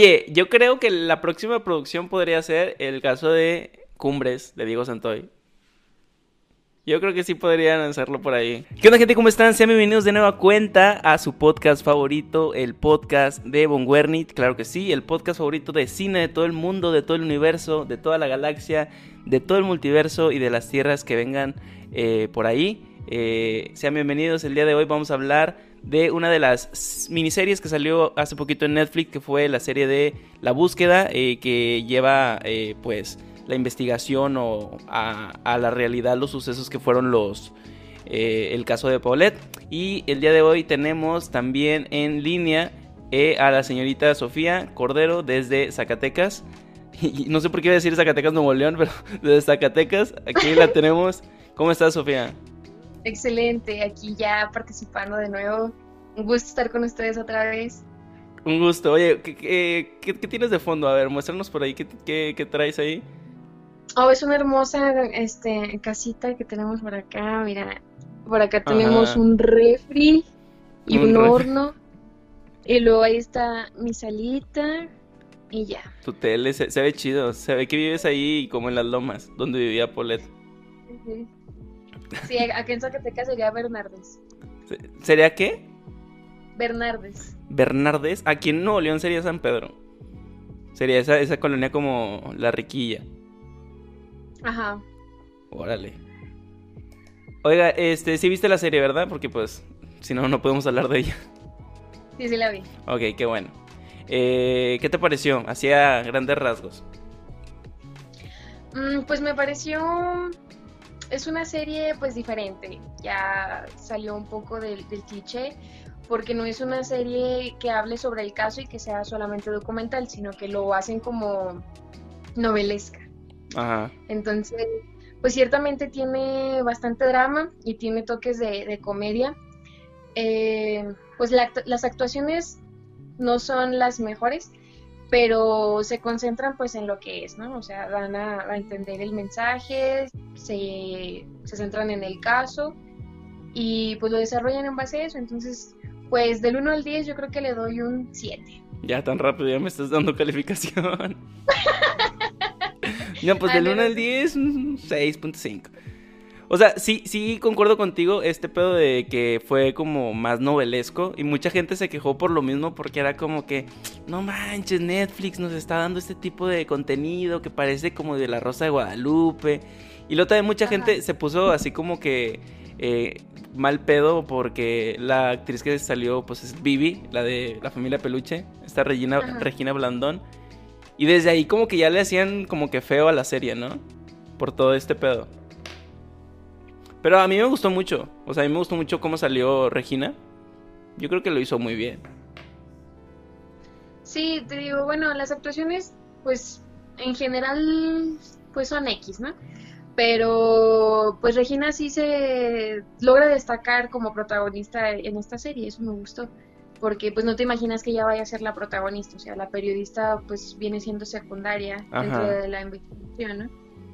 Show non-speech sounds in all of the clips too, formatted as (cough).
Oye, yo creo que la próxima producción podría ser el caso de Cumbres de Diego Santoy. Yo creo que sí podrían hacerlo por ahí. ¿Qué onda, gente? ¿Cómo están? Sean bienvenidos de nueva cuenta a su podcast favorito, el podcast de Von Wernit. Claro que sí, el podcast favorito de cine de todo el mundo, de todo el universo, de toda la galaxia, de todo el multiverso y de las tierras que vengan eh, por ahí. Eh, sean bienvenidos. El día de hoy vamos a hablar de una de las miniseries que salió hace poquito en Netflix, que fue la serie de La Búsqueda, eh, que lleva pues la investigación o a, la realidad los sucesos que fueron los eh, el caso de Paulette. Y el día de hoy tenemos también en línea eh, a la señorita Sofía Cordero desde Zacatecas. (laughs) Y no sé por qué iba a decir Zacatecas Nuevo León, pero (laughs) desde Zacatecas, aquí la (laughs) tenemos. ¿Cómo estás, Sofía? Excelente, aquí ya participando de nuevo. Un gusto estar con ustedes otra vez. Un gusto. Oye, ¿qué, tienes de fondo? A ver, muéstranos por ahí, ¿qué, traes ahí? Oh, es una hermosa este, casita que tenemos por acá. Mira, por acá tenemos un refri y un, horno. Y luego ahí está mi salita y ya. Tu tele se, ve chido. Se ve que vives ahí como en las lomas, donde vivía Polet. Sí, aquí en Zacatecas sería Bernardes. ¿Sería qué? Bernardes. Bernardes. Aquí en Nuevo León sería San Pedro. Sería esa, esa colonia como La Riquilla. Ajá. Órale. Oiga, este, sí viste la serie, ¿verdad? Porque pues, si no, no podemos hablar de ella. Sí, sí la vi. Ok, qué bueno. Eh, ¿Qué te pareció? Hacía grandes rasgos. Mm, pues me pareció... Es una serie pues diferente. Ya salió un poco del, del cliché porque no es una serie que hable sobre el caso y que sea solamente documental, sino que lo hacen como novelesca. Entonces, pues ciertamente tiene bastante drama y tiene toques de, comedia. Eh, pues las actuaciones no son las mejores, pero se concentran pues en lo que es, ¿no? O sea, van a, entender el mensaje, se, se, centran en el caso y pues lo desarrollan en base a eso. Entonces, pues del 1 al 10 yo creo que le doy un 7. Ya tan rápido, ya me estás dando (laughs) calificación. (laughs) No, pues del 1 al 10, 6.5. O sea, sí, sí concuerdo contigo, este pedo de que fue como más novelesco y mucha gente se quejó por lo mismo porque era como que, no manches, Netflix nos está dando este tipo de contenido que parece como de la Rosa de Guadalupe. Y luego también mucha gente se puso así como que eh, mal pedo porque la actriz que salió pues es Vivi, la de la familia Peluche, esta Regina, Regina Blandón. Y desde ahí como que ya le hacían como que feo a la serie, ¿no? Por todo este pedo. Pero a mí me gustó mucho. O sea, a mí me gustó mucho cómo salió Regina. Yo creo que lo hizo muy bien. Sí, te digo, bueno, las actuaciones, pues, en general, pues son X, ¿no? Pero, pues Regina sí se logra destacar como protagonista en esta serie, eso me gustó porque pues no te imaginas que ella vaya a ser la protagonista, o sea, la periodista pues viene siendo secundaria dentro de la investigación, ¿no?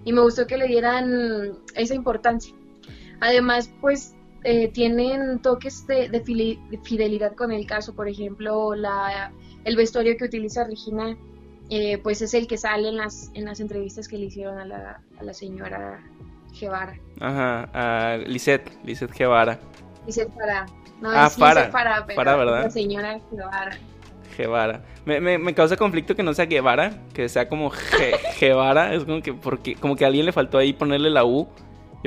Y me gustó que le dieran esa importancia. Además, pues eh, tienen toques de, fidelidad con el caso, por ejemplo, la, el vestuario que utiliza Regina, eh, pues es el que sale en las, en las entrevistas que le hicieron a la, a la señora Guevara. Ajá, a Lisette, Lisette Guevara. Lisette para no, ah, para. para, para, ¿verdad? La señora Guevara. Guevara. Me, me, me, causa conflicto que no sea Guevara, que sea como (laughs) Guevara. es como que porque como que a alguien le faltó ahí ponerle la U.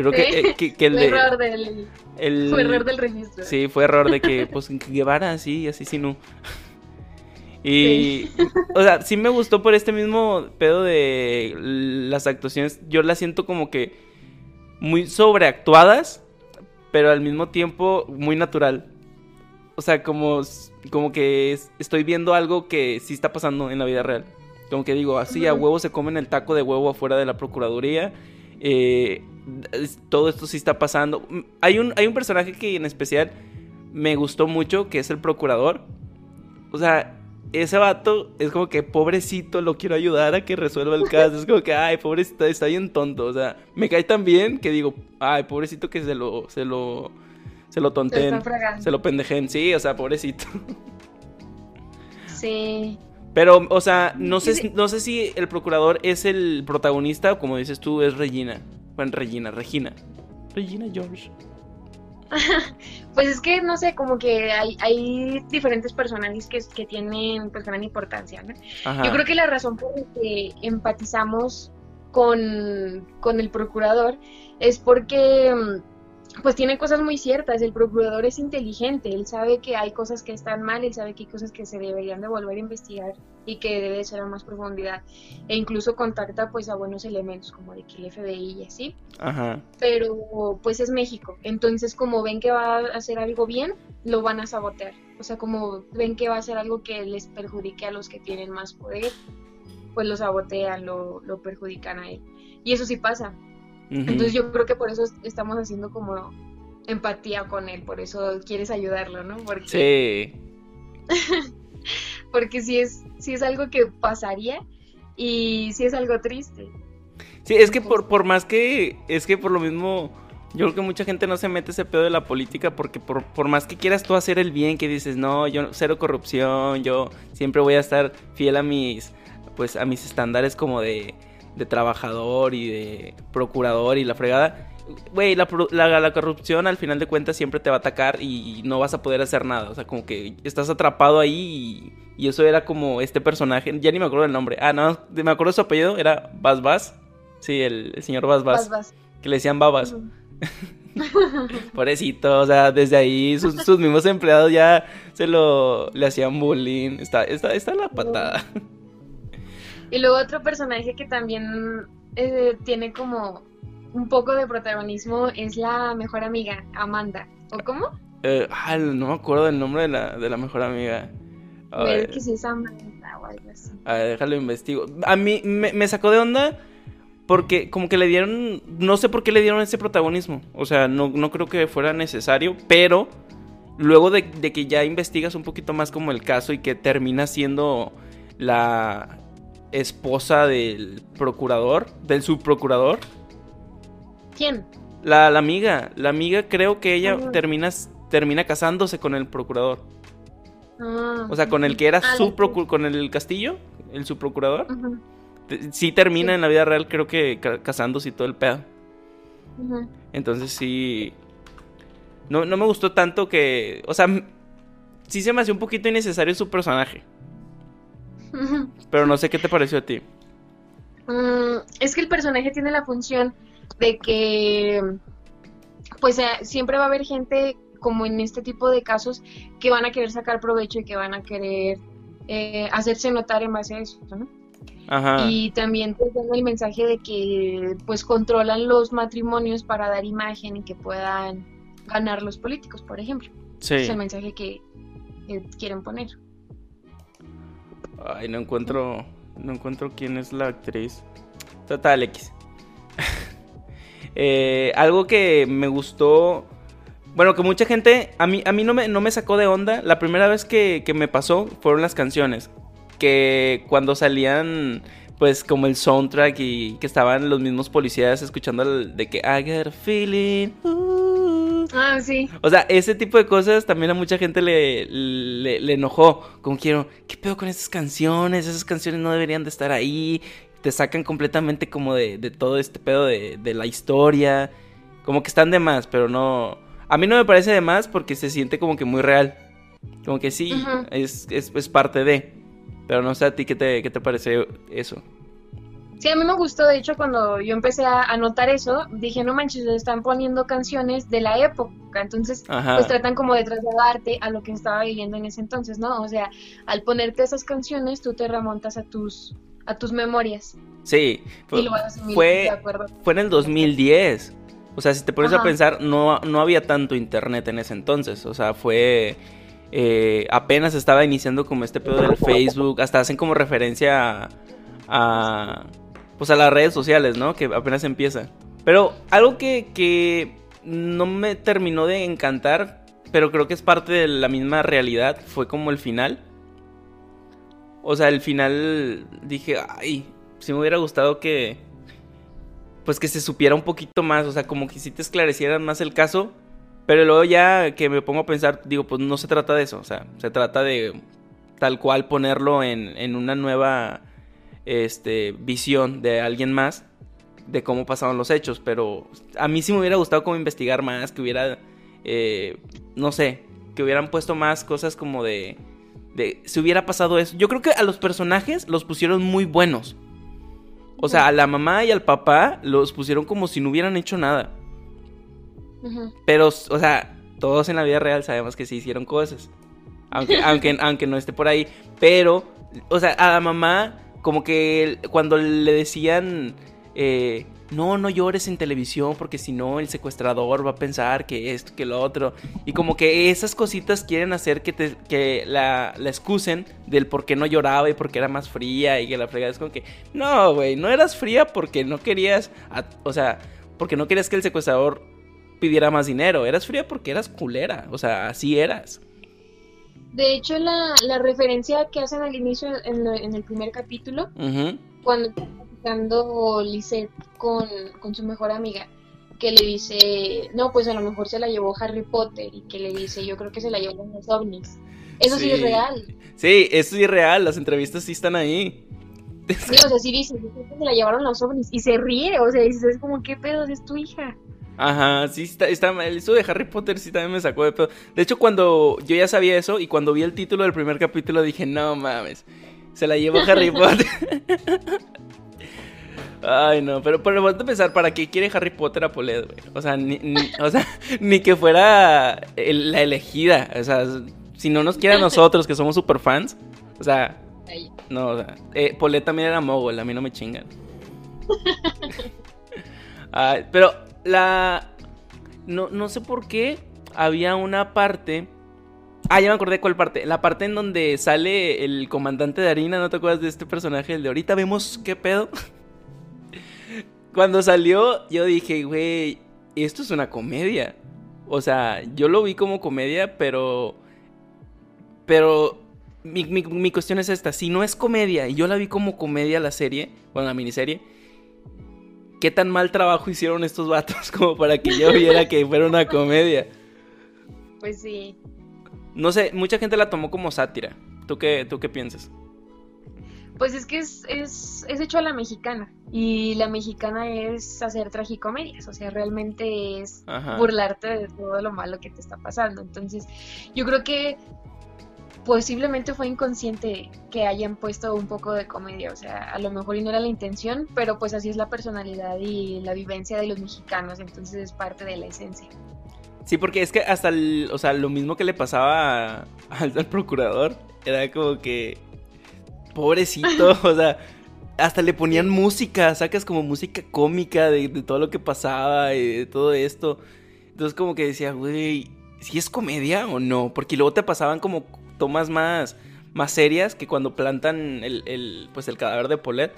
Creo que, eh, que, el fue error del el, fue error del registro. Sí, fue error de que pues Guevara sí, así sí no. Y, o sea, sí me gustó por este mismo pedo de las actuaciones. Yo las siento como que muy sobreactuadas, pero al mismo tiempo muy natural. O sea, como, como que estoy viendo algo que sí está pasando en la vida real. Como que digo, así a huevo se comen el taco de huevo afuera de la Procuraduría. Eh, todo esto sí está pasando. Hay un, hay un personaje que en especial me gustó mucho, que es el procurador. O sea, ese vato es como que pobrecito, lo quiero ayudar a que resuelva el caso. Es como que, ay, pobrecito, está bien tonto. O sea, me cae tan bien que digo, ay, pobrecito que se lo, se lo, se lo tonten, se, lo pendejen. Sí, o sea, pobrecito. Sí. Pero, o sea, no sé, no sé si el procurador es el protagonista o como dices tú, es Regina. Bueno, Regina, Regina. Regina George. (laughs) pues es que, no sé, como que hay, hay diferentes personajes que, que tienen pues gran importancia, ¿no? Yo creo que la razón por la que empatizamos con, con el procurador es porque mm, pues tiene cosas muy ciertas. El procurador es inteligente, él sabe que hay cosas que están mal, él sabe que hay cosas que se deberían de volver a investigar y que debe ser a más profundidad. E incluso contacta pues a buenos elementos como de que el FBI y así. Ajá. Pero pues es México, entonces como ven que va a hacer algo bien, lo van a sabotear. O sea, como ven que va a hacer algo que les perjudique a los que tienen más poder, pues lo sabotean, lo, lo perjudican a él. Y eso sí pasa, entonces yo creo que por eso estamos haciendo como empatía con él, por eso quieres ayudarlo, ¿no? Porque... Sí. (laughs) (laughs) porque sí es, sí es algo que pasaría y sí es algo triste. Sí, es que por, por más que, es que por lo mismo, yo creo que mucha gente no se mete ese pedo de la política porque por, por más que quieras tú hacer el bien, que dices, no, yo cero corrupción, yo siempre voy a estar fiel a mis, pues a mis estándares como de de trabajador y de procurador y la fregada. Güey, la, la, corrupción al final de cuentas siempre te va a atacar y no vas a poder hacer nada. O sea, como que estás atrapado ahí y, eso era como este personaje. Ya ni me acuerdo del nombre. Ah, no, me acuerdo de su apellido. Era Bas Bas. Sí, el, señor Bas Bas. Que le decían Babas. (laughs) Pobrecito, o sea, desde ahí sus, mismos empleados ya se lo le hacían bullying. Está, está, está la patada. Y luego otro personaje que también eh, tiene como un poco de protagonismo es la mejor amiga, Amanda. ¿O cómo? Eh, no me acuerdo del nombre de la, de la mejor amiga. A ver, que si es Amanda o algo así. A ver, déjalo investigo. A mí me, sacó de onda porque como que le dieron, no sé por qué le dieron ese protagonismo. O sea, no, no creo que fuera necesario, pero luego de, de, que ya investigas un poquito más como el caso y que termina siendo la, esposa del procurador, del subprocurador. ¿Quién? La, amiga. La amiga creo que ella ah. termina, termina casándose con el procurador. Ah. O sea, con el que era ah, su con el castillo, el subprocurador. Sí termina en la vida real, creo que casándose y todo el pedo. Entonces sí. No, no me gustó tanto que. O sea, sí se me hacía un poquito innecesario su personaje. Pero no sé qué te pareció a ti. Mm, es que el personaje tiene la función de que, pues eh, siempre va a haber gente como en este tipo de casos que van a querer sacar provecho y que van a querer eh, hacerse notar en base a eso, ¿no? Ajá. Y también te dan el mensaje de que pues controlan los matrimonios para dar imagen y que puedan ganar los políticos, por ejemplo. Sí. Es el mensaje que quieren poner. Ay, no encuentro. No encuentro quién es la actriz. Total X. (laughs) Eh, algo que me gustó. Bueno, que mucha gente. A mí, a mí no, me, no me sacó de onda. La primera vez que, me pasó fueron las canciones. Que cuando salían. Pues como el soundtrack y que estaban los mismos policías escuchando de que I got a feeling. Uh, Ah, sí. O sea, ese tipo de cosas también a mucha gente le, le, enojó. Como quiero, ¿qué pedo con esas canciones? Esas canciones no deberían de estar ahí. Te sacan completamente como de, todo este pedo de, la historia. Como que están de más, pero no... A mí no me parece de más porque se siente como que muy real. Como que sí, es, es, es, parte de. Pero no sé a ti qué te, qué te parece eso. Sí, a mí me gustó, de hecho, cuando yo empecé a, notar eso, dije, no manches, están poniendo canciones de la época, entonces, pues tratan como de trasladarte a lo que estaba viviendo en ese entonces, ¿no? O sea, al ponerte esas canciones, tú te remontas a tus, a tus memorias. Sí, fue, fue, fue en el 2010. O sea, si te pones a pensar, no, no había tanto internet en ese entonces, o sea, fue... Eh, apenas estaba iniciando como este pedo del Facebook, hasta hacen como referencia a pues a las redes sociales, ¿no? Que apenas empieza. Pero algo que, que no me terminó de encantar, pero creo que es parte de la misma realidad, fue como el final. O sea, el final dije, ay, si me hubiera gustado que, pues que se supiera un poquito más, o sea, como que si te esclarecieran más el caso. Pero luego ya que me pongo a pensar, digo, pues no se trata de eso, o sea, se trata de tal cual ponerlo en, en una nueva este, visión de alguien más de cómo pasaron los hechos, pero a mí sí me hubiera gustado como investigar más, que hubiera, eh, no sé, que hubieran puesto más cosas como de, de, si hubiera pasado eso. Yo creo que a los personajes los pusieron muy buenos. O sea, a la mamá y al papá los pusieron como si no hubieran hecho nada. Pero, o sea, todos en la vida real sabemos que sí hicieron cosas. Aunque, (laughs) aunque, aunque no esté por ahí. Pero, o sea, a la mamá, como que cuando le decían eh, no, no llores en televisión porque si no el secuestrador va a pensar que esto, que lo otro. Y como que esas cositas quieren hacer que, te, que la, la excusen del por qué no lloraba y porque era más fría y que la fregada es como que, no, güey, no eras fría porque no querías, o sea, porque no querías que el secuestrador pidiera más dinero, eras fría porque eras culera, o sea, así eras. De hecho, la, la referencia que hacen al inicio en, en el primer capítulo, cuando platicando Lisette con, con su mejor amiga, que le dice, no, pues a lo mejor se la llevó Harry Potter y que le dice, yo creo que se la llevó los ovnis. Eso sí, es real. Sí, eso sí es real, las entrevistas sí están ahí. Sí, o sea, sí dice, yo creo que se la llevaron los ovnis y se ríe, o sea, es como, ¿qué pedo? Es tu hija. Ajá, sí, está, está, eso de Harry Potter sí también me sacó de pedo. De hecho, cuando yo ya sabía eso y cuando vi el título del primer capítulo dije, no mames, se la llevó Harry (laughs) Potter. Ay, no, pero, pero a pensar, ¿para qué quiere Harry Potter a Polet, güey? O sea, ni, o sea, (laughs) ni que fuera la elegida. O sea, si no nos quiere a nosotros, que somos super fans. O sea, no, o sea, eh, Polet también era mogol, a mí no me chingan. (laughs) Ay, pero la. No, no sé por qué había una parte. Ah, ya me acordé cuál parte. La parte en donde sale el comandante de harina, ¿no te acuerdas de este personaje? El de ahorita vemos qué pedo. (laughs) Cuando salió, yo dije, güey, esto es una comedia. O sea, yo lo vi como comedia, pero. Pero. Mi, mi, cuestión es esta: si no es comedia y yo la vi como comedia la serie, bueno, la miniserie, ¿qué tan mal trabajo hicieron estos vatos (laughs) como para que yo viera que fuera una comedia? Pues sí. No sé, mucha gente la tomó como sátira. ¿Tú qué, tú qué piensas? Pues es que es, es, es, hecho a la mexicana. Y la mexicana es hacer tragicomedias. O sea, realmente es burlarte de todo lo malo que te está pasando. Entonces, yo creo que posiblemente fue inconsciente que hayan puesto un poco de comedia. O sea, a lo mejor y no era la intención, pero pues así es la personalidad y la vivencia de los mexicanos. Entonces es parte de la esencia. Sí, porque es que hasta o sea, lo mismo que le pasaba al procurador era como que Pobrecito, (laughs) o sea, hasta le ponían música, sacas como música cómica de, todo lo que pasaba y de todo esto. Entonces como que decía, güey, ¿si es comedia o no? Porque luego te pasaban como tomas más, más serias que cuando plantan el, pues el cadáver de Polet.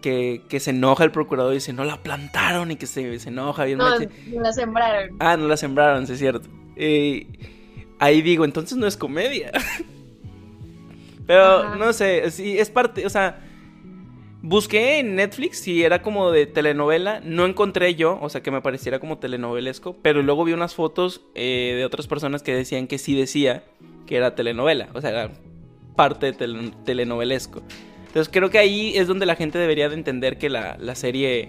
Que, que, se enoja el procurador y dice, no la plantaron y que se, se enoja. Bien no, no la sembraron. Ah, no la sembraron, sí es cierto. Eh, ahí digo, entonces no es comedia. (laughs) Pero no sé, sí, es parte, o sea, busqué en Netflix si era como de telenovela, no encontré yo, o sea, que me pareciera como telenovelesco, pero luego vi unas fotos eh, de otras personas que decían que sí decía que era telenovela, o sea, era parte de telenovelesco. Entonces creo que ahí es donde la gente debería de entender que la, serie,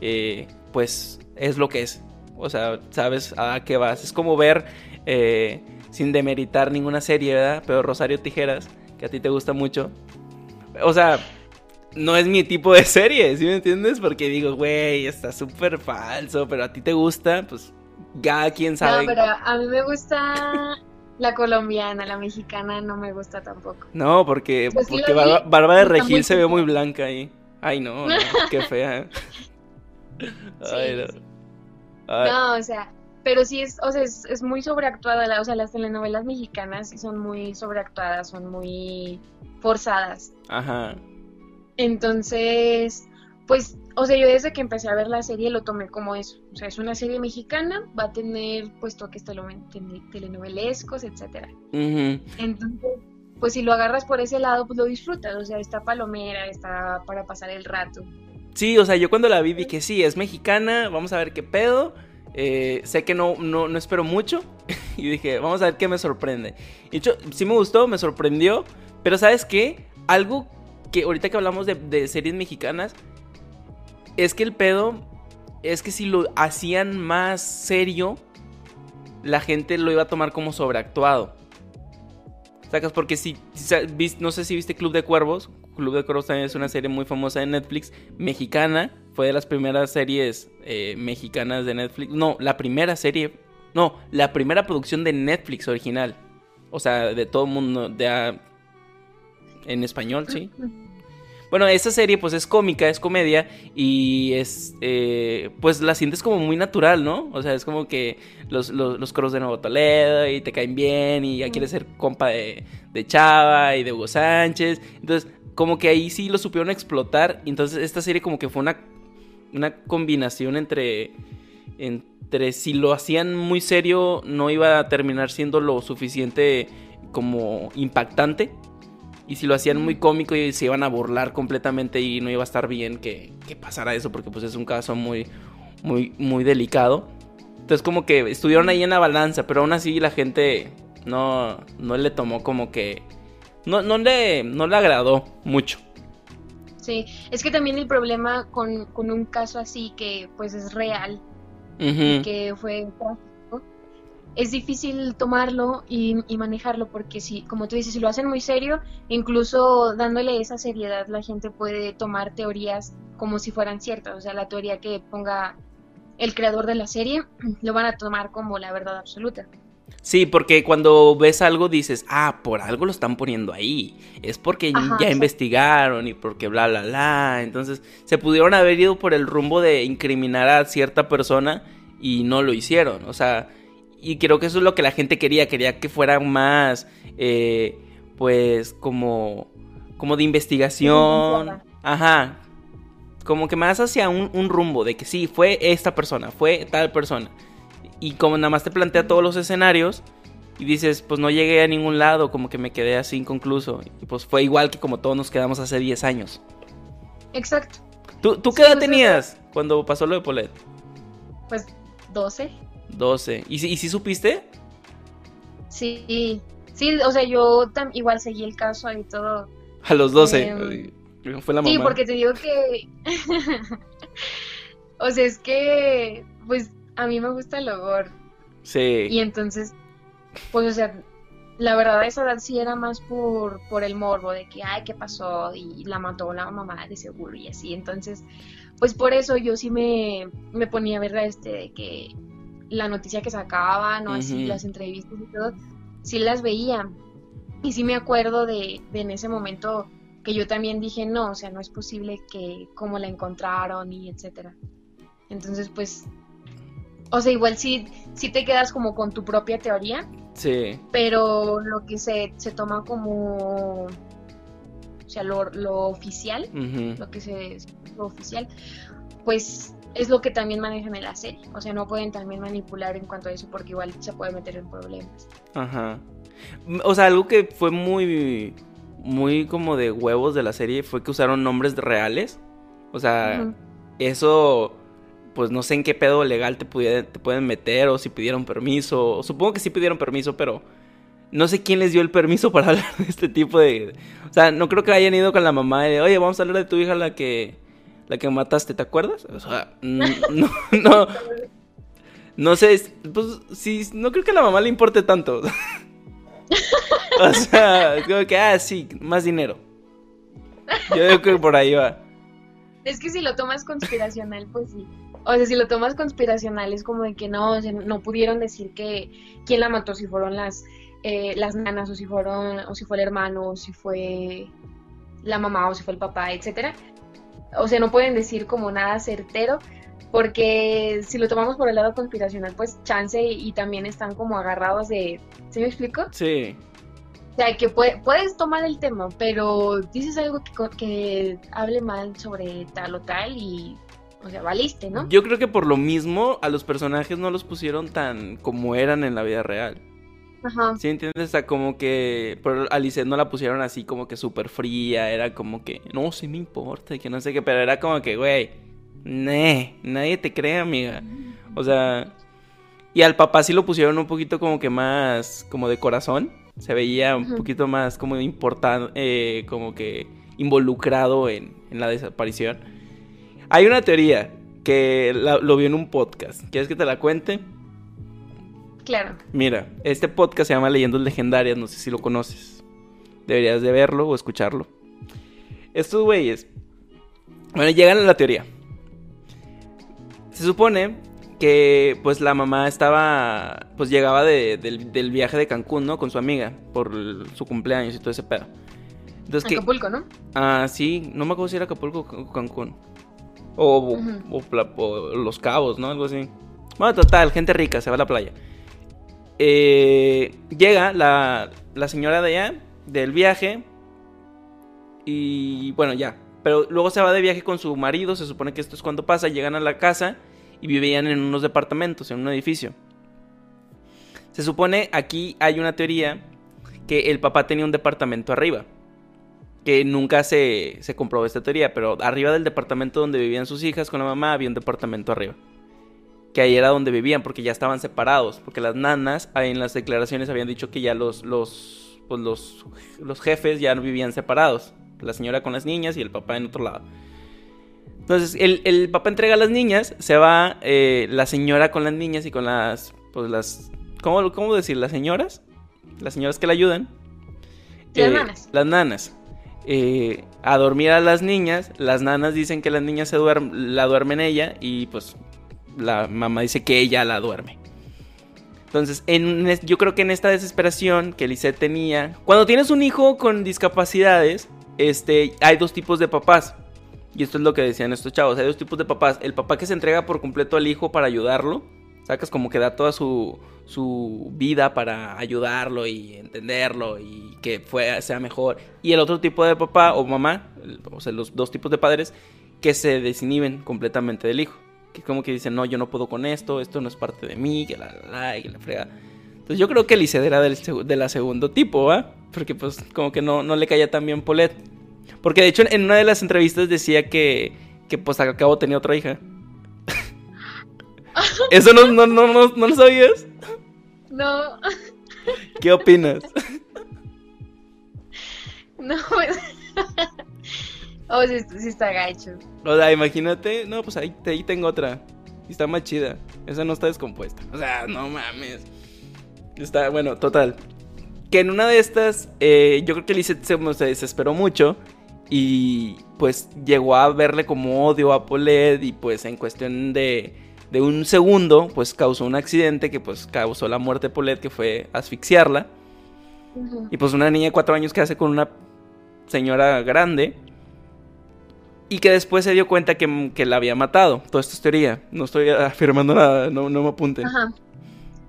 eh, pues, es lo que es. O sea, sabes a qué vas. Es como ver, eh, sin demeritar ninguna serie, ¿verdad? Pero Rosario Tijeras que a ti te gusta mucho. O sea, no es mi tipo de serie, ¿sí me entiendes? Porque digo, güey, está súper falso, pero a ti te gusta, pues ya quién sabe. No, pero a mí me gusta la colombiana, la mexicana no me gusta tampoco. No, porque, pues porque Barba, de Regil se ve muy blanca ahí. Ay, no, qué fea. (laughs) Ay, no. no, o sea, pero sí es, o sea, es, muy sobreactuada, o sea, las telenovelas mexicanas son muy sobreactuadas, son muy forzadas. Ajá. Entonces, pues, o sea, yo desde que empecé a ver la serie lo tomé como eso. O sea, es una serie mexicana, va a tener pues toques telenovelescos, etcétera. Entonces, pues si lo agarras por ese lado, pues lo disfrutas. O sea, está palomera, está para pasar el rato. Sí, o sea, yo cuando la vi dije, sí, es mexicana, vamos a ver qué pedo Eh, sé que no, no, no espero mucho. (laughs) y dije, vamos a ver qué me sorprende. Y hecho, sí me gustó, me sorprendió. Pero ¿sabes qué? Algo que ahorita que hablamos de series mexicanas, es que el pedo es que si lo hacían más serio, la gente lo iba a tomar como sobreactuado. ¿Sacas? Porque si, no sé si viste Club de Cuervos. Club de Cuervos también es una serie muy famosa de Netflix, mexicana. Fue de las primeras series eh, mexicanas de Netflix. No, la primera serie. No, la primera producción de Netflix original. O sea, de todo mundo. De, en español, sí. Bueno, esa serie pues es cómica, es comedia y es, eh, pues la sientes como muy natural, ¿no? O sea, es como que los, los, coros de Nuevo Toledo y te caen bien y ya quieres ser compa de, de Chava y de Hugo Sánchez. Entonces, como que ahí sí lo supieron explotar. Entonces, esta serie como que fue una, una combinación entre, entre si lo hacían muy serio, no iba a terminar siendo lo suficiente como impactante y si lo hacían muy cómico y se iban a burlar completamente y no iba a estar bien que, pasara eso porque pues es un caso muy, muy, muy delicado. Entonces como que estuvieron ahí en la balanza, pero aún así la gente no, no le tomó como que... No, no, le, no le agradó mucho. Sí, es que también el problema con, con un caso así que pues es real, que fue es difícil tomarlo y, manejarlo porque si, como tú dices, si lo hacen muy serio, incluso dándole esa seriedad, la gente puede tomar teorías como si fueran ciertas. O sea, la teoría que ponga el creador de la serie, (clears throat) lo van a tomar como la verdad absoluta. Sí, porque cuando ves algo dices, ah, por algo lo están poniendo ahí. Es porque ya investigaron y porque bla, bla, bla. Entonces, se pudieron haber ido por el rumbo de incriminar a cierta persona y no lo hicieron. O sea, y creo que eso es lo que la gente quería, quería que fuera más, eh, pues, como, como de investigación. Ajá. Como que más hacia un, rumbo de que sí, fue esta persona, fue tal persona. Y como nada más te plantea todos los escenarios y dices, pues no llegué a ningún lado, como que me quedé así inconcluso. Y pues fue igual que como todos nos quedamos hace 10 años. Exacto. ¿Tú, tú qué edad tenías cuando pasó lo de Polet? Pues 12. 12. ¿Y, ¿Y si supiste? Sí, sí, o sea, yo igual seguí el caso y todo. A los 12. Em, fue la mamá. Sí, porque te digo que. (laughs) o sea, es que. Pues a mí me gusta el horror. Sí. Y entonces, pues, o sea, la verdad, esa edad sí era más por, por el morbo de que, ay, ¿qué pasó? Y la mató la mamá de seguro y así. Entonces, pues por eso yo sí me, me ponía a ver este de que la noticia que sacaban o así, las entrevistas y todo, sí las veía. Y sí me acuerdo de, en ese momento que yo también dije, no, o sea, no es posible que cómo la encontraron y etcétera. Entonces, pues, o sea, igual sí, sí te quedas como con tu propia teoría. Sí. Pero lo que se, se toma como, o sea, lo, lo oficial, lo que se, lo oficial, pues es lo que también manejan en la serie. O sea, no pueden también manipular en cuanto a eso porque igual se puede meter en problemas. Ajá. O sea, algo que fue muy, muy como de huevos de la serie fue que usaron nombres reales. O sea, eso, pues no sé en qué pedo legal te, te pueden meter o si pidieron permiso. Supongo que sí pidieron permiso, pero no sé quién les dio el permiso para (laughs) hablar de este tipo de... O sea, no creo que hayan ido con la mamá de, oye, vamos a hablar de tu hija la que la que mataste, ¿te acuerdas? O sea, (laughs) no, no, no sé, pues sí, no creo que a la mamá le importe tanto. (laughs) o sea, creo que, ah, sí, más dinero. Yo creo que por ahí va. Es que si lo tomas conspiracional, pues sí. O sea, si lo tomas conspiracional es como de que no, o sea, no pudieron decir que quién la mató, si fueron las, eh, las nanas, o si fueron, o si fue el hermano, o si fue la mamá, o si fue el papá, etcétera o sea, no pueden decir como nada certero, porque si lo tomamos por el lado conspiracional, pues chance y, también están como agarrados de... ¿Sí me explico? Sí. O sea, que puedes tomar el tema, pero dices algo que, que hable mal sobre tal o tal y o sea, valiste, ¿no? Yo creo que por lo mismo a los personajes no los pusieron tan como eran en la vida real. Ajá. ¿Sí entiendes? O sea, como que. Pero Alice no la pusieron así como que súper fría. Era como que. No, sí me importa. Y que no sé qué. Pero era como que, güey. Nee, nadie te cree, amiga. O sea. Y al papá sí lo pusieron un poquito como que más, como de corazón. Se veía un poquito más como importante, eh, como que involucrado en, en, la desaparición. Hay una teoría que lo vi en un podcast. ¿Quieres que te la cuente? Claro. Mira, este podcast se llama Leyendas Legendarias, no sé si lo conoces. Deberías de verlo o escucharlo. Estos güeyes, bueno, llegan a la teoría. Se supone que pues la mamá estaba, pues llegaba del, viaje de Cancún, ¿no? Con su amiga por su cumpleaños y todo ese pedo. Entonces, Acapulco, ¿no? Ah, sí, no me acuerdo si era Acapulco o Cancún. O, o, Los Cabos, ¿no? Algo así. Bueno, total, gente rica, se va a la playa. Eh, llega la, la señora de allá, del viaje. Y bueno, ya. Pero luego se va de viaje con su marido, se supone que esto es cuando pasa, llegan a la casa y vivían en unos departamentos, en un edificio. Se supone, aquí hay una teoría, que el papá tenía un departamento arriba. Que nunca se, se comprobó esta teoría, pero arriba del departamento donde vivían sus hijas con la mamá había un departamento arriba que ahí era donde vivían, porque ya estaban separados, porque las nanas en las declaraciones habían dicho que ya los, los, pues los, los jefes ya no vivían separados, la señora con las niñas y el papá en otro lado. Entonces, el, papá entrega a las niñas, se va eh, la señora con las niñas y con las, pues las, ¿cómo, cómo decir? Las señoras, las señoras que la ayudan. las eh, nanas. Las nanas. Eh, a dormir a las niñas, las nanas dicen que las niñas se duermen, la duermen ella y pues la mamá dice que ella la duerme. Entonces, en, yo creo que en esta desesperación que Lisette tenía, cuando tienes un hijo con discapacidades, este, hay dos tipos de papás. Y esto es lo que decían estos chavos, hay dos tipos de papás. El papá que se entrega por completo al hijo para ayudarlo, sacas como que da toda su, su vida para ayudarlo y entenderlo y que fue, sea mejor. Y el otro tipo de papá o mamá, o sea, los dos tipos de padres, que se desinhiben completamente del hijo que como que dicen, no, yo no puedo con esto, esto no es parte de mí, que la, la, la, que la frega. Entonces yo creo que Lisset era del, de la segundo tipo, ¿va? Porque pues como que no, no le caía tan bien Polet. Porque de hecho en una de las entrevistas decía que, que pues al cabo tenía otra hija. (laughs) ¿Eso no, no, no, no, no lo sabías? No. ¿Qué opinas? (laughs) No, pues... (laughs) (laughs) Oh, sí, sí está gacho. O sea, imagínate, no, pues ahí, ahí tengo otra. Y está más chida. Esa no está descompuesta. O sea, no mames. Está, bueno, total. Que en una de estas, eh, yo creo que Lizette se, se, desesperó mucho. Y pues llegó a verle como odio a Paulette. Y pues en cuestión de, de un segundo, pues causó un accidente que pues causó la muerte de Paulette, que fue asfixiarla. Y pues una niña de cuatro años que hace con una señora grande. Y que después se dio cuenta que, que, la había matado. Todo esto es teoría. No estoy afirmando nada, no, no me apunten. Ajá.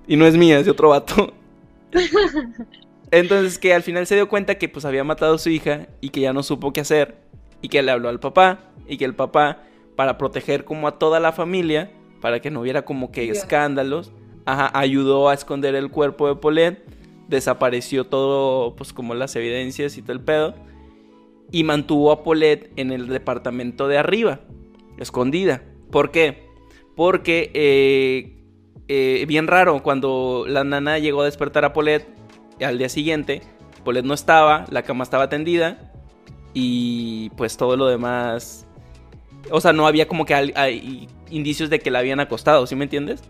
Y no es mía, es de otro vato. (laughs) Entonces que al final se dio cuenta que pues había matado a su hija y que ya no supo qué hacer. Y que le habló al papá. Y que el papá, para proteger como a toda la familia, para que no hubiera como que escándalos, ajá, ayudó a esconder el cuerpo de Paulette. Desapareció todo, pues como las evidencias y todo el pedo y mantuvo a Paulette en el departamento de arriba, escondida. ¿Por qué? Porque, eh, eh, bien raro, cuando la nana llegó a despertar a Paulette al día siguiente, Paulette no estaba, la cama estaba tendida y pues todo lo demás... O sea, no había como que hay, indicios de que la habían acostado, ¿sí me entiendes?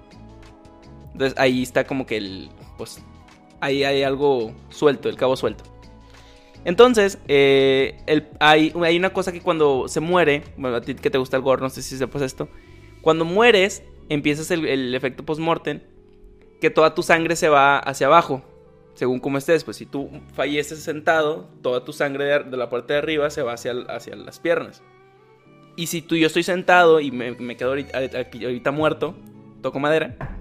Entonces ahí está como que el... Pues ahí hay algo suelto, el cabo suelto. Entonces, eh, hay, una cosa que cuando se muere, bueno, a ti que te gusta el gore, no sé si sepas esto, cuando mueres, empiezas el, efecto post-mortem, que toda tu sangre se va hacia abajo, según como estés, pues si tú falleces sentado, toda tu sangre de, la parte de arriba se va hacia, las piernas. Y si tú yo estoy sentado y me, quedo ahorita muerto, toco madera,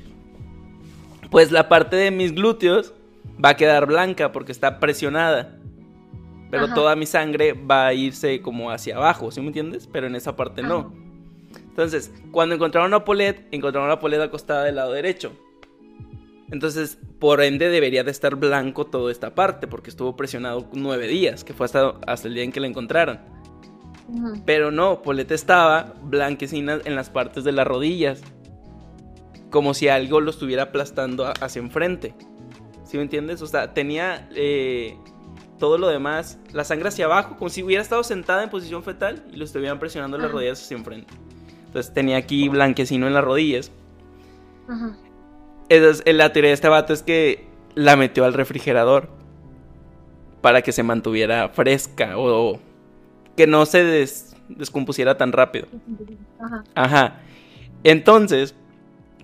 (laughs) pues la parte de mis glúteos va a quedar blanca porque está presionada. Pero toda mi sangre va a irse como hacia abajo, ¿sí me entiendes? Pero en esa parte no. Entonces, cuando encontraron a Paulette, encontraron a Paulette acostada del lado derecho. Entonces, por ende, debería de estar blanco toda esta parte, porque estuvo presionado nueve días, que fue hasta, hasta el día en que la encontraron. Pero no, Paulette estaba blanquecina en las partes de las rodillas. como si algo lo estuviera aplastando hacia enfrente. ¿Sí me entiendes? O sea, tenía eh, todo lo demás, la sangre hacia abajo, como si hubiera estado sentada en posición fetal y lo estuvieran presionando las rodillas hacia enfrente. Entonces tenía aquí blanquecino en las rodillas. Ajá. Entonces, la teoría de este vato es que la metió al refrigerador para que se mantuviera fresca o que no se descompusiera tan rápido. Ajá. Ajá. Entonces,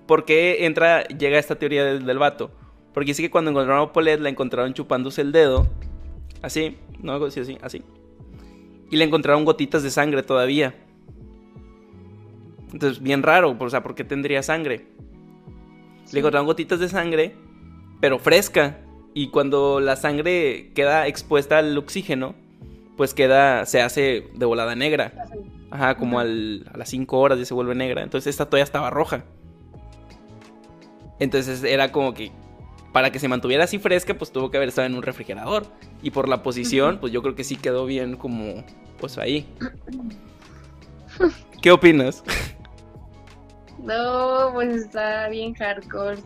¿por qué entra, llega esta teoría del, del vato? Porque dice que cuando encontraron a Paulette la encontraron chupándose el dedo. Así, no así, así, así. Y le encontraron gotitas de sangre todavía. Entonces, bien raro, o sea, ¿por qué tendría sangre? Le encontraron gotitas de sangre, pero fresca. Y cuando la sangre queda expuesta al oxígeno, pues queda, se hace de volada negra. Ajá, como a las 5 horas ya se vuelve negra. Entonces esta todavía estaba roja. Entonces era como que para que se mantuviera así fresca, pues tuvo que haber estado en un refrigerador. Y por la posición, pues yo creo que sí quedó bien como, pues ahí. (clears throat) ¿Qué opinas? No, pues está bien hardcore.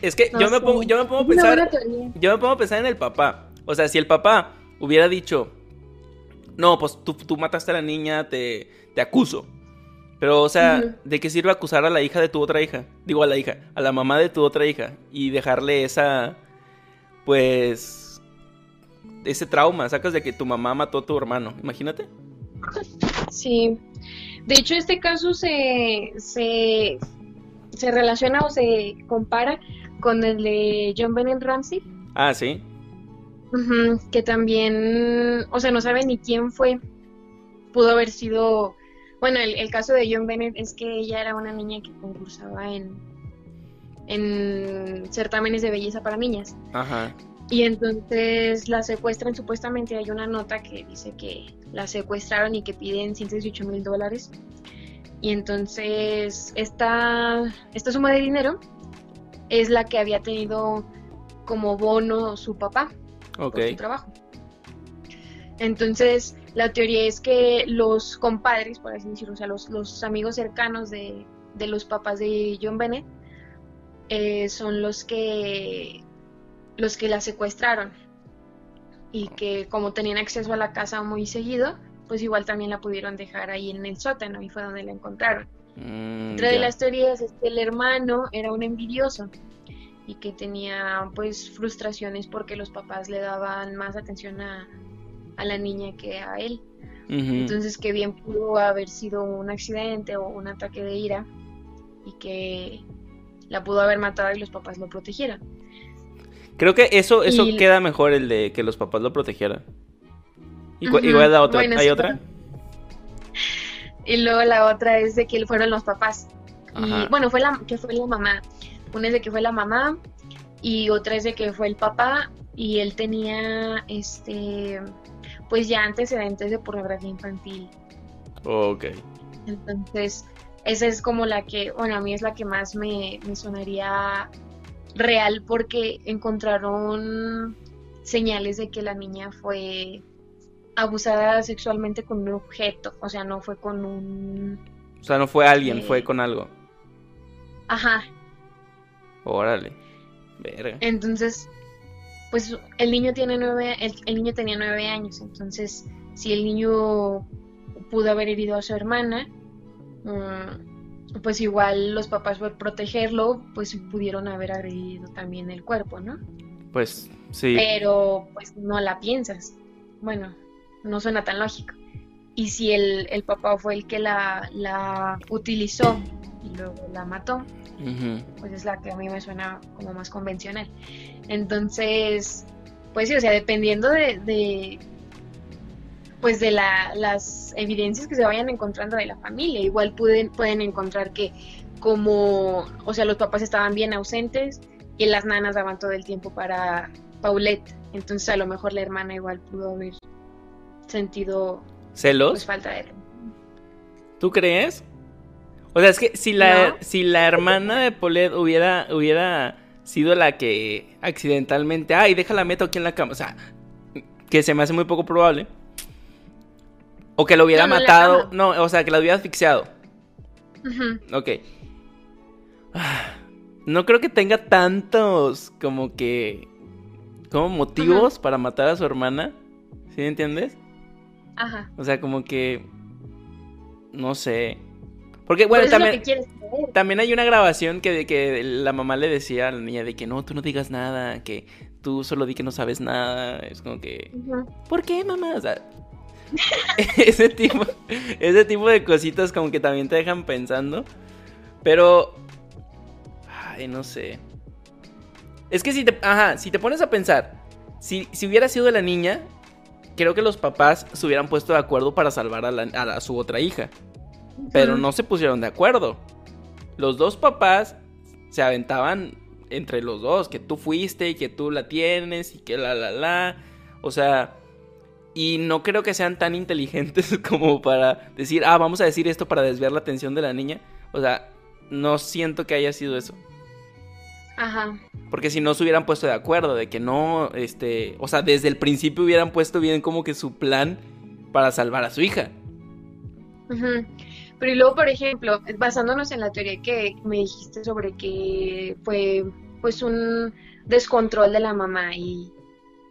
Es que yo, me pongo, yo me pongo a pensar. Yo me pongo a pensar en el papá. O sea, si el papá hubiera dicho. No, pues tú, tú mataste a la niña, te, te acuso. Pero, o sea, ¿de qué sirve acusar a la hija de tu otra hija? Digo, a la hija, a la mamá de tu otra hija. Y dejarle esa. Pues. Ese trauma. Sacas de que tu mamá mató a tu hermano. Imagínate. Sí. De hecho, este caso se, se, se relaciona o se compara con el de John Bennett Ramsey. Ah, sí. que también, o sea, no sabe ni quién fue. Pudo haber sido, bueno, el, caso de John Bennett es que ella era una niña que concursaba en, en certámenes de belleza para niñas. Ajá. Y entonces la secuestran, supuestamente hay una nota que dice que la secuestraron y que piden 118 mil dólares. Y entonces esta, esta suma de dinero es la que había tenido como bono su papá por su trabajo. Entonces la teoría es que los compadres, por así decirlo, o sea, los, los amigos cercanos de, de, los papás de John Bennett, eh, son los que los que la secuestraron y que como tenían acceso a la casa muy seguido, pues igual también la pudieron dejar ahí en el sótano y fue donde la encontraron. Mm, Otra de las teorías es que el hermano era un envidioso y que tenía pues frustraciones porque los papás le daban más atención a, la niña que a él. Entonces que bien pudo haber sido un accidente o un ataque de ira y que la pudo haber matado y los papás lo protegieran. Creo que eso, eso queda mejor el de que los papás lo protegieran. Igual la otra. ¿Hay otra? Y luego la otra es de que fueron los papás. Y bueno, fue la que fue la mamá. Una es de que fue la mamá y otra es de que fue el papá y él tenía este pues ya antecedentes de pornografía infantil. Ok. Entonces, esa es como la que, bueno, a mí es la que más me, me sonaría real porque encontraron señales de que la niña fue abusada sexualmente con un objeto, o sea, no fue con un... O sea, no fue alguien, eh, fue con algo. Ajá. Órale. Verga. Pues, pues el niño tiene nueve, el, niño tenía nueve años, entonces si el niño pudo haber herido a su hermana, mm, pues igual los papás por protegerlo, pues pudieron haber agredido también el cuerpo, ¿no? Pues sí. Pero pues no la piensas. Bueno, no suena tan lógico. Y si el, el papá fue el que la, la utilizó y luego la mató, pues es la que a mí me suena como más convencional. Entonces, pues sí, o sea, dependiendo de, pues de la, las evidencias que se vayan encontrando de la familia. Igual pueden, pueden encontrar que como, o sea, los papás estaban bien ausentes y las nanas daban todo el tiempo para Paulette. Entonces a lo mejor la hermana igual pudo haber sentido celos. Pues, falta de... ¿Tú crees? O sea, es que si la, si la hermana de Paulette hubiera, hubiera sido la que accidentalmente, ay, déjala meto aquí en la cama, o sea, que se me hace muy poco probable o que lo hubiera matado. No, o sea, que la hubiera asfixiado. Ujú. Ok. No creo que tenga tantos como que... Como motivos para matar a su hermana. ¿Sí entiendes? Ajá. O sea, como que... No sé. Porque, bueno, Pero también... También hay una grabación que, de que la mamá le decía a la niña de que no, tú no digas nada, que tú solo di que no sabes nada. Es como que. ¿por qué, mamá? O sea, (laughs) ese tipo, ese tipo de cositas como que también te dejan pensando. Pero, ay, no sé. Es que si te, ajá, si te pones a pensar, si, si hubiera sido la niña, creo que los papás se hubieran puesto de acuerdo para salvar a, la- a la- a su otra hija. Pero no se pusieron de acuerdo. Los dos papás se aventaban entre los dos, que tú fuiste y que tú la tienes y que la la la. O sea, y no creo que sean tan inteligentes (laughs) como para decir, ah, vamos a decir esto para desviar la atención de la niña. O sea, no siento que haya sido eso. Ajá. Porque si no se hubieran puesto de acuerdo de que no, este, o sea, desde el principio hubieran puesto bien como que su plan para salvar a su hija. Ujú. Pero y luego, por ejemplo, basándonos en la teoría que me dijiste sobre que fue pues un descontrol de la mamá y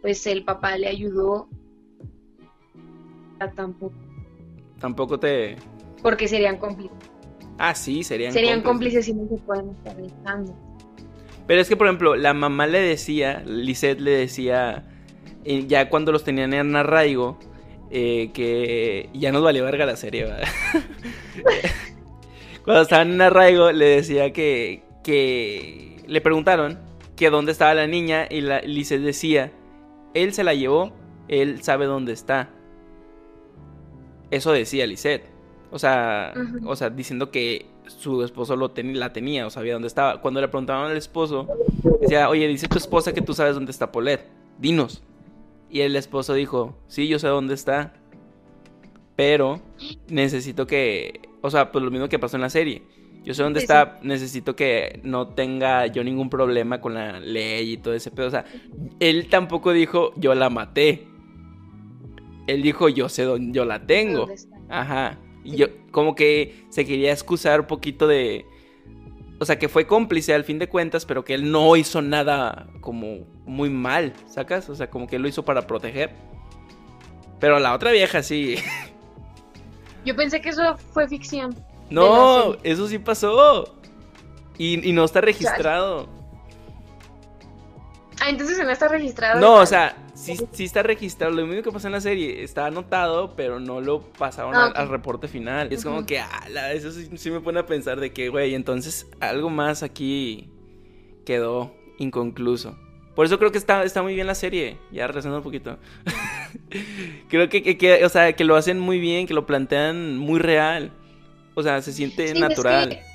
pues el papá le ayudó a tampoco, Tampoco te... porque serían cómplices. Ah, sí, serían, Serían cómplices. cómplices y no se pueden estar dejando. Pero es que, por ejemplo, la mamá le decía, Lisette le decía, eh, ya cuando los tenían en arraigo, eh, que ya nos valió verga la serie, ¿verdad? (laughs) cuando estaban en arraigo, le decía que, que le preguntaron que dónde estaba la niña y la decía, él se la llevó, él sabe dónde está. Eso decía Lisette. O sea, o sea, diciendo que su esposo lo ten- la tenía o sabía dónde estaba. Cuando le preguntaban al esposo, decía, oye, dice tu esposa que tú sabes dónde está Polet. Dinos. Y el esposo dijo, sí, yo sé dónde está. Pero necesito que... O sea, pues lo mismo que pasó en la serie. Yo sé dónde Sí, está, necesito que no tenga yo ningún problema con la ley y todo ese pedo. O sea, él tampoco dijo, yo la maté. Él dijo, yo sé dónde yo la tengo. Ajá. Y yo como que se quería excusar un poquito de... O sea, que fue cómplice al fin de cuentas, pero que él no hizo nada como muy mal, ¿sacas? O sea, como que lo hizo para proteger. Pero la otra vieja sí. (laughs) Yo pensé que eso fue ficción. No, eso sí pasó. Y, y no está registrado. Ah, entonces no está registrado. No, o sea, sí, sí está registrado. Lo mismo que pasó en la serie. Está anotado, pero no lo pasaron Ah, al, reporte final. Es como que, ala, eso sí, sí me pone a pensar de que, güey, entonces algo más aquí quedó inconcluso. Por eso creo que está, está muy bien la serie. Ya rezando un poquito. (laughs) creo que, que- que, o sea, que lo hacen muy bien, que lo plantean muy real. O sea, se siente Sí, es natural. que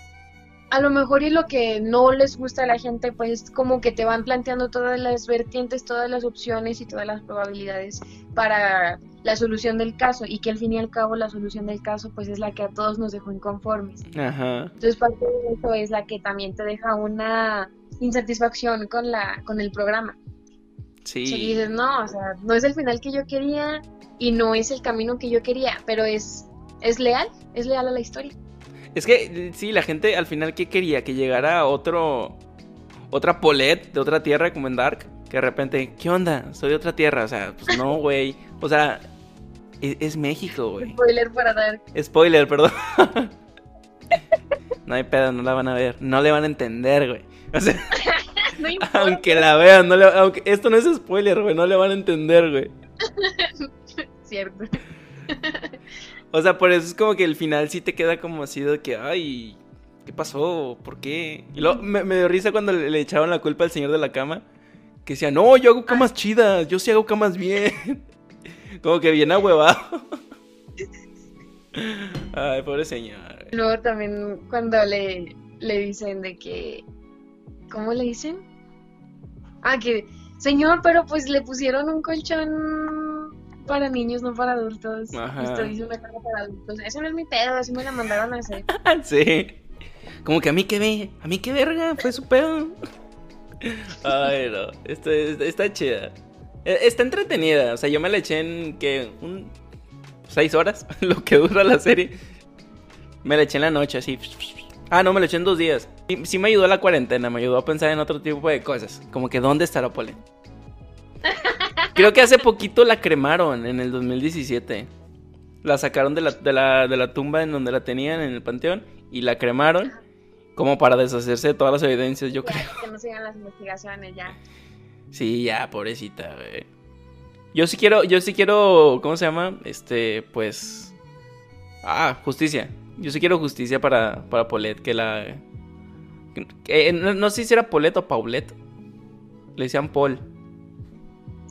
a lo mejor y lo que no les gusta a la gente, pues como que te van planteando todas las vertientes, todas las opciones y todas las probabilidades para la solución del caso y que al fin y al cabo la solución del caso pues es la que a todos nos dejó inconformes. Ajá. Entonces parte de eso es la que también te deja una insatisfacción con la con el programa. Sí. Que dices, no, o sea, no es el final que yo quería y no es el camino que yo quería, pero es es leal, es leal a la historia. Es que sí, la gente al final qué quería que llegara otro otra Polet de otra tierra como en Dark, que de repente, ¿qué onda? Soy de otra tierra, o sea, pues no, (laughs) güey. O sea, es, es México, güey. Spoiler para dar. Spoiler, perdón. (laughs) no hay pedo, no la van a ver, no le van a entender, güey. O sea, (laughs) No importa. aunque la vean, no le- aunque esto no es spoiler, güey, no le van a entender, güey. Cierto. O sea, por eso es como que el final sí te queda como así de que, ay, ¿qué pasó? ¿Por qué? Y luego me, me dio risa cuando le, le echaban la culpa al señor de la cama. Que decía, no, yo hago camas chidas, yo sí hago camas bien. (laughs) como que bien ahuevado. (laughs) ay, pobre señor. Luego también cuando le, le dicen de que... ¿Cómo le dicen? Ah, que... Señor, pero pues le pusieron un colchón para niños, no para adultos. Ajá. Usted dice una cama para adultos. Eso no es mi pedo, así me la mandaron a hacer. (laughs) sí. Como que a mí qué ve, a mí qué verga, fue su pedo. Ay, no, esto es- está chida. E- Está entretenida, o sea, yo me la eché en que un seis horas, (laughs) lo que dura la serie. Me la eché en la noche, así. Ah, no, me la eché en dos días. Sí, sí me ayudó la cuarentena, me ayudó a pensar en otro tipo de cosas. Como que, ¿dónde estará Polet? (laughs) Creo que hace poquito la cremaron en el 2017. La sacaron de la, de la, de la tumba en donde la tenían, en el panteón, y la cremaron. Como para deshacerse de todas las evidencias, yo Ya, creo. que no sigan las investigaciones ya. Sí, ya, pobrecita, güey. Yo sí quiero, yo sí quiero, ¿cómo se llama? Este, pues... Ah, justicia. Yo sí quiero justicia para, para Paulette, que la... que- eh, no, no sé si era Paulette o Paulette. Le decían Paul.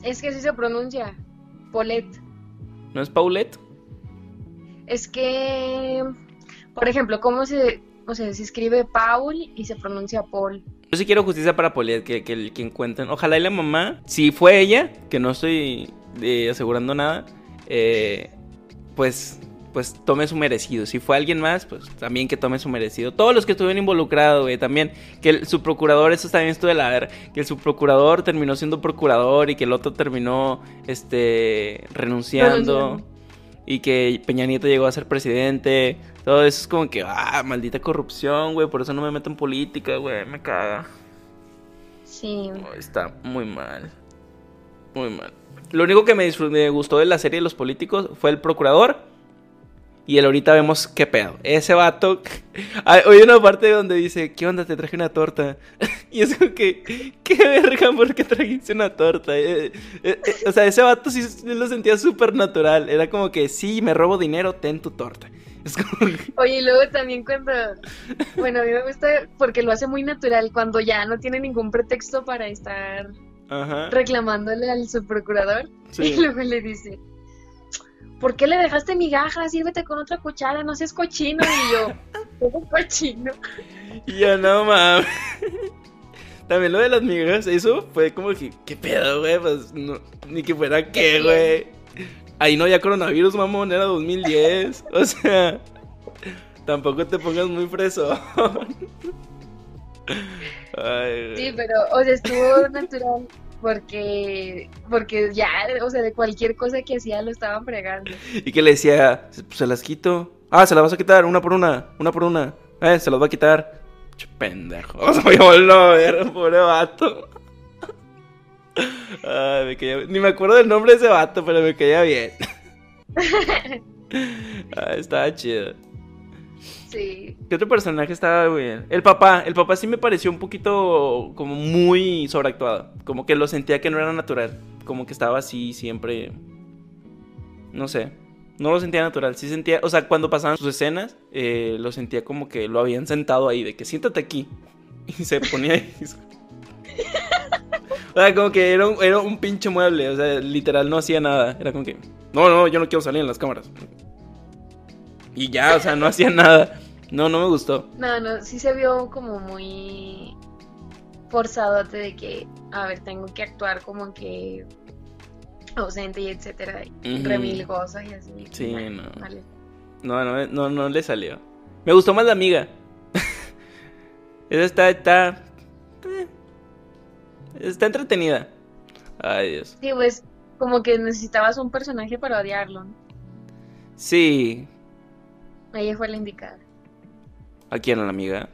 Es que así se pronuncia. Polet. ¿No es Paulette? Es que, por ejemplo, ¿cómo se, o sea, se escribe Paul y se pronuncia Paul? Yo sí quiero justicia para Paulette, que, que, que encuentren. Ojalá y la mamá, si fue ella, que no estoy eh, asegurando nada, eh, pues, pues tome su merecido. Si fue alguien más, pues también que tome su merecido. Todos los que estuvieron involucrados, güey, también. Que el, su procurador, eso también estuvo de la ver, que el subprocurador terminó siendo procurador y que el otro terminó, este, renunciando. Y que Peña Nieto llegó a ser presidente. Todo eso es como que, ah, maldita corrupción, güey. Por eso no me meto en política, güey. Me caga. Sí. Oh, Está muy mal. Muy mal. Lo único que me, me gustó de la serie de los políticos fue el procurador. Y el ahorita vemos qué pedo. Ese vato. (laughs) Hay una parte donde dice: ¿Qué onda? Te traje una torta. (laughs) y es como que. ¿Qué verga? ¿Por qué trajiste una torta? Eh, eh, eh, o sea, ese vato sí lo sentía súper natural. Era como que: Sí, me robo dinero, ten tu torta. (laughs) Es como Oye, y luego también cuando, bueno, a mí me gusta porque lo hace muy natural, cuando ya no tiene ningún pretexto para estar Ajá. reclamándole al subprocurador. Sí. Y luego le dice, ¿por qué le dejaste migajas? Sírvete con otra cuchara, no seas cochino. Y yo, (laughs) ¿cómo cochino? Y yo, no mames. También lo de las migas, eso fue como que, ¿qué pedo, güey? Pues no, ni que fuera qué, güey. Ahí no había coronavirus, mamón, era 2010. O sea, tampoco te pongas muy fresón. Ay, Sí, pero, o sea, estuvo natural porque, porque ya, o sea, de cualquier cosa que hacía lo estaban fregando. Y que le decía, "Pues, se las quito. Ah, se las vas a quitar, una por una, una por una. Eh, se las va a quitar. Che, pendejo. O sea, voy a ver, pobre vato. (laughs) Ay, me caía... Ni me acuerdo del nombre de ese vato, pero me caía bien. (laughs) Ah, estaba chido. Sí, ¿Qué otro personaje estaba bien? El papá. El papá sí me pareció un poquito como muy sobreactuado. Como que lo sentía que no era natural. Como que estaba así siempre. No sé. No lo sentía natural. Sí sentía. O sea, cuando pasaban sus escenas, eh, lo sentía como que lo habían sentado ahí. De que siéntate aquí. (laughs) Y se ponía ahí. (laughs) O sea, como que era un, era un pinche mueble. O sea, literal no hacía nada. Era como que. No, no, yo no quiero salir en las cámaras. Y ya, o sea, no (laughs) hacía nada. No, no me gustó. no, no, sí se vio como muy forzado de que, a ver, tengo que actuar como que ausente y etcétera, y Ujú. remilgoso y así. Sí, Nah, no. vale. No, no, no, no le salió. Me gustó más la amiga. (laughs) Esa está, está. eh, Está entretenida. Ay, Dios. Sí, pues como que necesitabas un personaje para odiarlo, ¿no? Sí. Ella fue la indicada. ¿A quién? ¿A la amiga?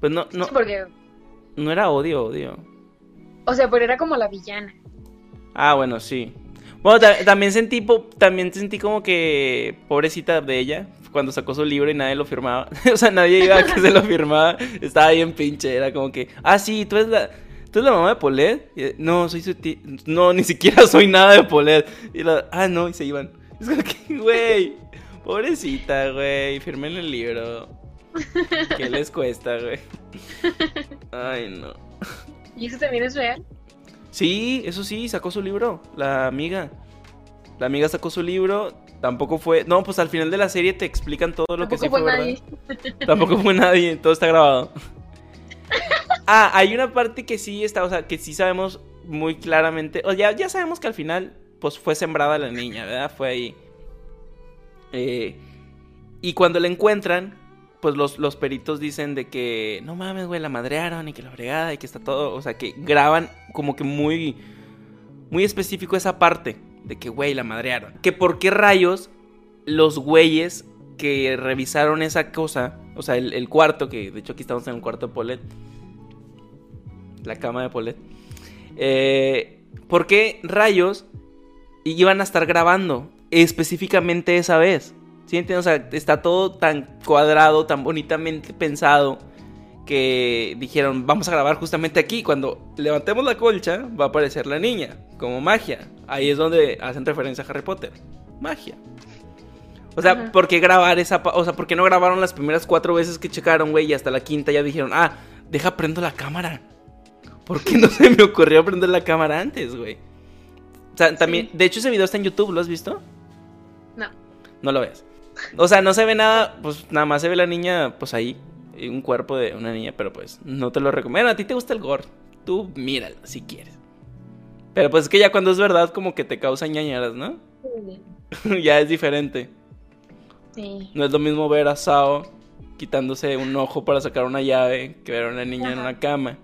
Pues no, no, Sí, porque, no era odio, odio. o sea, pero era como la villana. Ah, bueno, sí. Bueno, ta- también sentí, po- también sentí como que pobrecita de ella cuando sacó su libro y nadie lo firmaba. (laughs) o sea, nadie iba a que se lo firmaba. Estaba bien pinche. Era como que, ah, sí, tú eres la, tú eres la mamá de Polet. No, soy su tía. No, ni siquiera soy nada de Polet. Y la, ah, no, y se iban. Es como que, güey, pobrecita, güey, firmen el libro. ¿Qué les cuesta, güey? Ay, no. ¿Y eso también es real? Sí, eso sí, sacó su libro, la amiga. La amiga sacó su libro, tampoco fue... No, pues al final de la serie te explican todo lo que sí fue, fue verdad. nadie. Tampoco fue nadie, todo está grabado. Ah, hay una parte que sí está, o sea, que sí sabemos muy claramente, o ya, ya sabemos que al final, pues fue sembrada la niña, ¿verdad? Fue ahí. Eh, y cuando la encuentran, pues los, los peritos dicen de que, no mames, güey, la madrearon y que la fregada y que está todo, o sea, que graban como que muy, muy específico esa parte de que, güey, la madrearon. Que por qué rayos los güeyes que revisaron esa cosa, o sea, el, el cuarto, que de hecho aquí estamos en el cuarto de Polet, la cama de Polet, eh, ¿por qué rayos iban a estar grabando específicamente esa vez? ¿Sí entiendes? O sea, está todo tan cuadrado, tan bonitamente pensado que dijeron, vamos a grabar justamente aquí. Cuando levantemos la colcha, va a aparecer la niña, como magia. Ahí es donde hacen referencia a Harry Potter. Magia. O sea, Ajá. ¿por qué grabar esa... O sea, ¿por qué no grabaron las primeras cuatro veces que checaron, güey? Y hasta la quinta ya dijeron, ah, deja prendo la cámara. ¿Por qué no se me ocurrió prender la cámara antes, güey? O sea, también... De hecho, ese video está en YouTube, ¿lo has visto? No. No lo ves. O sea, no se ve nada, pues nada más se ve la niña, pues ahí, y un cuerpo de una niña, pero pues no te lo recomiendo. A ti te gusta el gore, tú míralo si quieres. Pero pues es que ya cuando es verdad, como que te causa ñañaras, ¿no? (laughs) ya es diferente. Sí. No es lo mismo ver a Sao quitándose un ojo para sacar una llave que ver a una niña en una cama.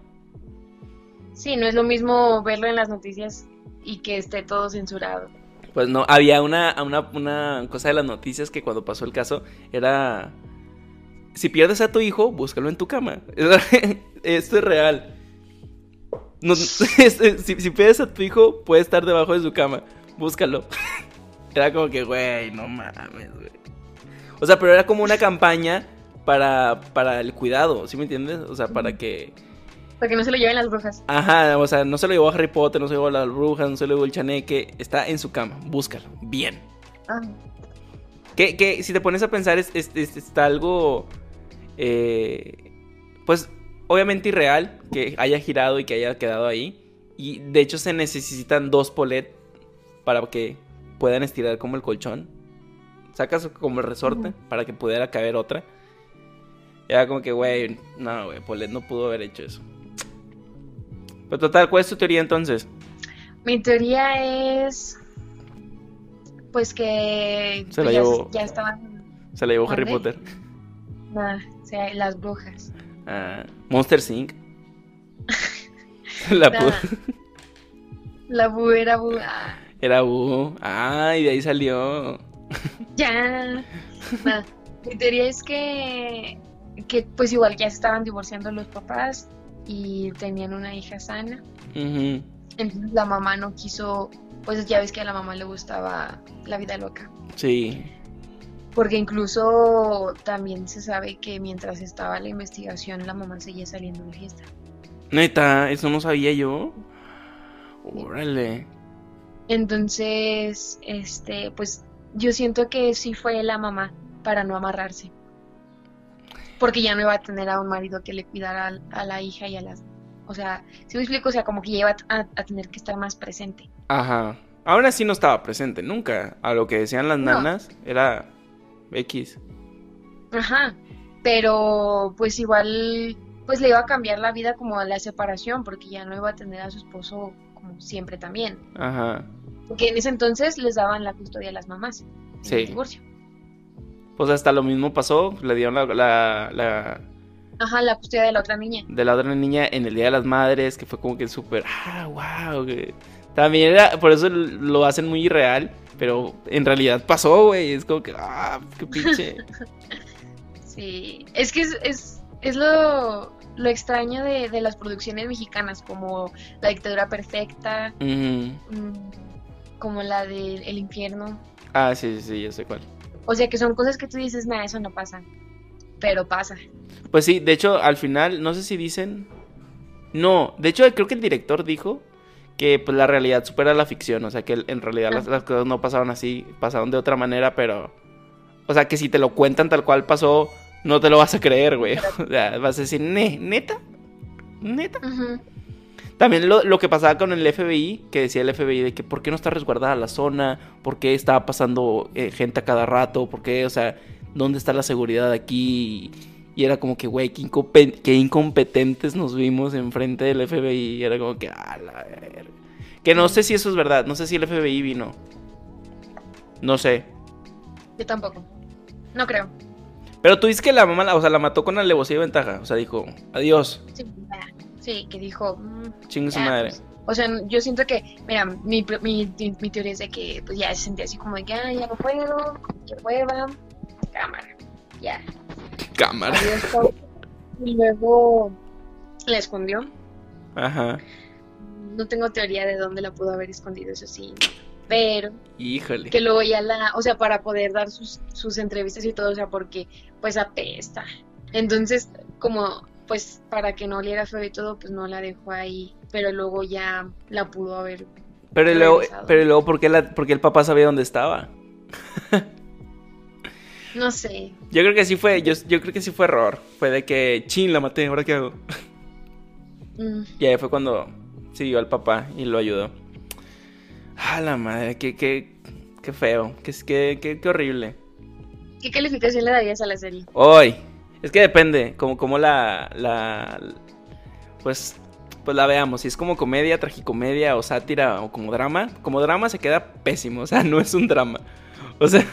Sí, no es lo mismo verlo en las noticias y que esté todo censurado. Pues no, había una, una, una cosa de las noticias que cuando pasó el caso era... Si pierdes a tu hijo, búscalo en tu cama. (laughs) Esto es real. No, es- (laughs) es- si, si pierdes a tu hijo, puede estar debajo de su cama. Búscalo. (laughs) Era como que, güey, no mames, güey. O sea, pero era como una campaña para, para el cuidado, ¿sí me entiendes? O sea, para que... Para que no se lo lleven las brujas. Ajá, o sea, no se lo llevó a Harry Potter, no se lo llevó a las brujas, no se lo llevó el chaneque. Está en su cama, búscalo. Bien. Ah, Que, que si te pones a pensar, es, es- es- está algo. eh, pues obviamente irreal que haya girado y que haya quedado ahí. Y de hecho se necesitan dos polet para que puedan estirar como el colchón. Sacas como el resorte para que pudiera caber otra. Era como que, güey, no, güey, Polet no pudo haber hecho eso. Pero total, ¿cuál es tu teoría entonces? Mi teoría es. Pues que. Se la ya, llevó- ya estaban. Se la llevó Harry. Potter. nah, o sea, las brujas. Ah, Monster Inc. (laughs) la Nah. La bu era bu. ah, Era U. Ah, y de ahí salió. ya. Nah, (laughs) Mi teoría es que. Que pues igual ya se estaban divorciando los papás y tenían una hija sana. Entonces la mamá no quiso. Pues ya ves que a la mamá le gustaba la vida loca. Sí. Porque incluso también se sabe que mientras estaba la investigación la mamá seguía saliendo de fiesta. Neta, eso no sabía yo. Órale. Entonces, este, pues yo siento que sí fue la mamá para no amarrarse. Porque ya no iba a tener a un marido que le cuidara a, la hija y a las... O sea, si me explico, o sea, como que ya iba a, a tener que estar más presente. Ajá. Aún así no estaba presente, nunca. A lo que decían las No. nanas era X. Ajá. Pero pues igual, pues le iba a cambiar la vida como a la separación, porque ya no iba a tener a su esposo como siempre también. Ajá. Porque en ese entonces les daban la custodia a las mamás en Sí. el divorcio. Pues hasta lo mismo pasó. Le dieron la, la, la- Ajá, la custodia de la otra niña. de la otra niña en el Día de las Madres, que fue como que súper. Ah, wow. También era. Por eso lo hacen muy irreal. Pero en realidad pasó, güey. Es como que. Ah, qué pinche. (laughs) Sí, es que es, es, es lo, lo extraño de, de las producciones mexicanas, como La dictadura perfecta, mm, como la de El infierno. Ah, sí, sí, sí, ya sé cuál. O sea que son cosas que tú dices, nada, eso no pasa. Pero pasa. Pues sí, de hecho, al final, no sé si dicen. No, de hecho, creo que el director dijo que pues, la realidad supera la ficción. O sea, que en realidad las, Ajá. las cosas no pasaron así, pasaron de otra manera, pero. O sea, que si te lo cuentan tal cual pasó, no te lo vas a creer, güey. (laughs) O sea, vas a decir, "Ne- ¿neta? ¿Neta? Ujú. También lo, lo que pasaba con el FBI, que decía el FBI de que por qué no está resguardada la zona, por qué estaba pasando eh, gente a cada rato, por qué, o sea, dónde está la seguridad aquí. Y era como que, güey, qué, incompe- qué incompetentes nos vimos enfrente del FBI. Y era como que, a la verga. Que no sé si eso es verdad, no sé si el FBI vino. No sé. Yo tampoco. No creo. Pero tú dices que la mamá, o sea, la mató con alevosía y ventaja. O sea, dijo, adiós, Sí. Sí, que dijo, mm, chingue su madre. pues, O sea, yo siento que, mira, mi, mi, mi teoría es de que pues ya se sentía así como de que, ah, ya no puedo, que hueva, cámara, ya. Cámara. Y luego la escondió. Ajá. No tengo teoría de dónde la pudo haber escondido, eso sí. Pero. Híjole. Que luego ya la. O sea, para poder dar sus, sus entrevistas y todo, o sea, porque pues apesta. Entonces, como pues para que no oliera feo y todo, pues no la dejó ahí. Pero luego ya la pudo haber. Pero luego, pero luego ¿por qué, la, el papá sabía dónde estaba? no sé. Yo creo que sí fue, yo, yo creo que sí fue error. Fue de que, chin, la maté, ¿ahora qué hago? Mm. Y ahí fue cuando siguió al papá y lo ayudó. Ah, la madre, qué, qué, qué feo, qué, qué, qué, horrible. ¿Qué calificación le darías a la serie? Hoy, es que depende, como, como la, la, pues, pues la veamos. Si es como comedia, tragicomedia o sátira o como drama, como drama se queda pésimo, o sea, no es un drama. O sea,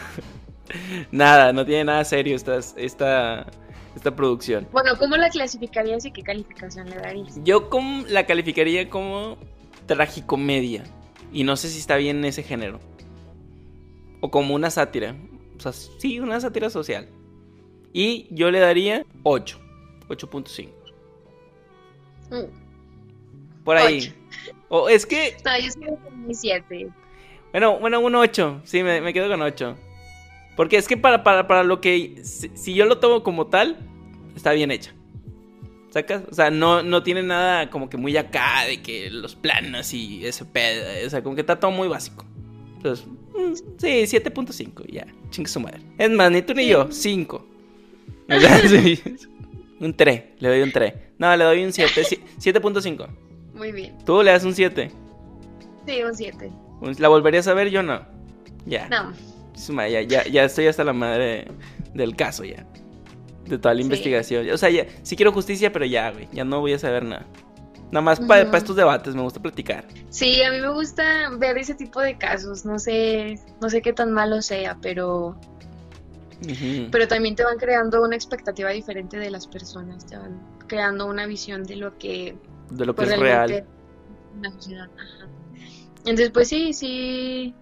(laughs) nada, no tiene nada serio esta, esta, esta producción. Bueno, ¿cómo la clasificarías y qué calificación le darías? Yo la calificaría como tragicomedia. Y no sé si está bien en ese género. O como una sátira. O sea, sí, una sátira social. Y yo le daría 8. 8.5. Mm. Por ahí. O es que. (laughs) No, yo soy un 7. Bueno, bueno, un 8. Sí, me, me, quedo con 8. Porque es que para, para, para lo que. Si, si, yo lo tomo como tal, está bien hecha. ¿Sacas? O sea, no, no tiene nada como que muy acá de que los planos y ese pedo. O sea, como que está todo muy básico. Entonces, mm, sí, 7.5, ya. Chingue su madre. Es más, ni tú ni yo, 5. (laughs) (laughs) un 3, le doy un 3. No, le doy un 7, 7.5. Muy bien. ¿Tú le das un 7? Sí, un 7. ¿La volverías a ver? Yo no. Ya. No. Ya, ya, ya estoy hasta la madre del caso ya de toda la investigación. O sea, ya, sí quiero justicia, pero ya, güey, ya no voy a saber nada. Nada más para estos debates, me gusta platicar. Sí, a mí me gusta ver ese tipo de casos. No sé, no sé qué tan malo sea, pero. Pero también te van creando una expectativa diferente de las personas. Te van creando una visión de lo que. De lo que pues, es real. Entonces, pues sí, sí.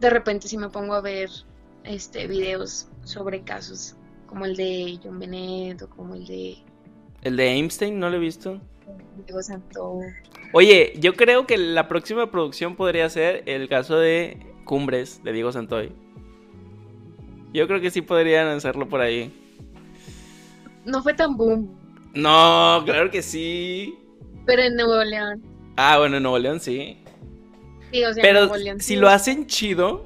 De repente, sí me pongo a ver este videos sobre casos como el de John Bennett o como el de... ¿El de Einstein no lo he visto? Diego Santo. Oye, yo creo que la próxima producción podría ser el caso de Cumbres de Diego Santoy. Yo creo que sí podrían hacerlo por ahí. No fue tan boom. No, claro que sí. Pero en Nuevo León. Ah, bueno, en Nuevo León sí. Sí, o sea, Pero en Nuevo León, si lo hacen chido,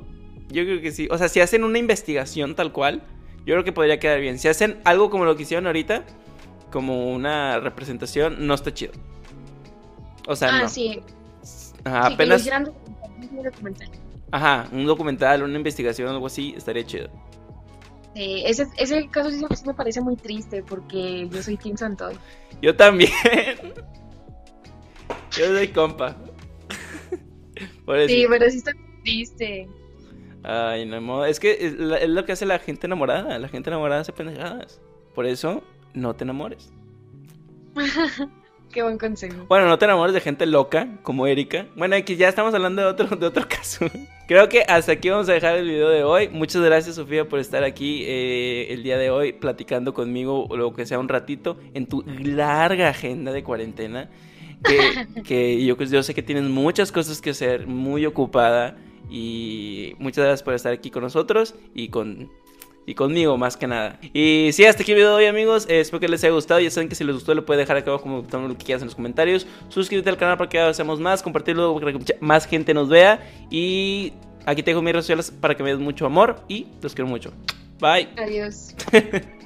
yo creo que sí. O sea, si hacen una investigación tal cual, yo creo que podría quedar bien. Si hacen algo como lo que hicieron ahorita, como una representación, no está chido. O sea, ah, no. sí. Ajá, apenas. un documental. Ajá, un documental, una investigación, algo así, estaría chido. Sí, ese, ese caso sí me parece muy triste porque yo soy Tim Santoy. Yo también. (laughs) yo soy compa. (laughs) sí, pero sí está triste. Ay, no, es que es, lo que hace la gente enamorada. La gente enamorada hace pendejadas. Por eso, no te enamores. (laughs) Qué buen consejo. Bueno, no te enamores de gente loca como Erika. Bueno, aquí ya estamos hablando de otro, de otro (laughs) caso. Creo que hasta aquí vamos a dejar el video de hoy. Muchas gracias, Sofía, por estar aquí eh, el día de hoy platicando conmigo, lo que sea un ratito, en tu larga agenda de cuarentena. Que, (laughs) que yo, yo sé que tienes muchas cosas que hacer, muy ocupada. Y muchas gracias por estar aquí con nosotros y con y conmigo más que nada. Y si hasta aquí el video de hoy amigos, eh, espero que les haya gustado. Ya saben que si les gustó lo pueden dejar acá abajo como lo que quieras en los comentarios. Suscríbete al canal para que hagamos más, compartirlo para que más gente nos vea. Y aquí tengo mis redes sociales para que me des mucho amor y los quiero mucho. Bye. Adiós. (laughs)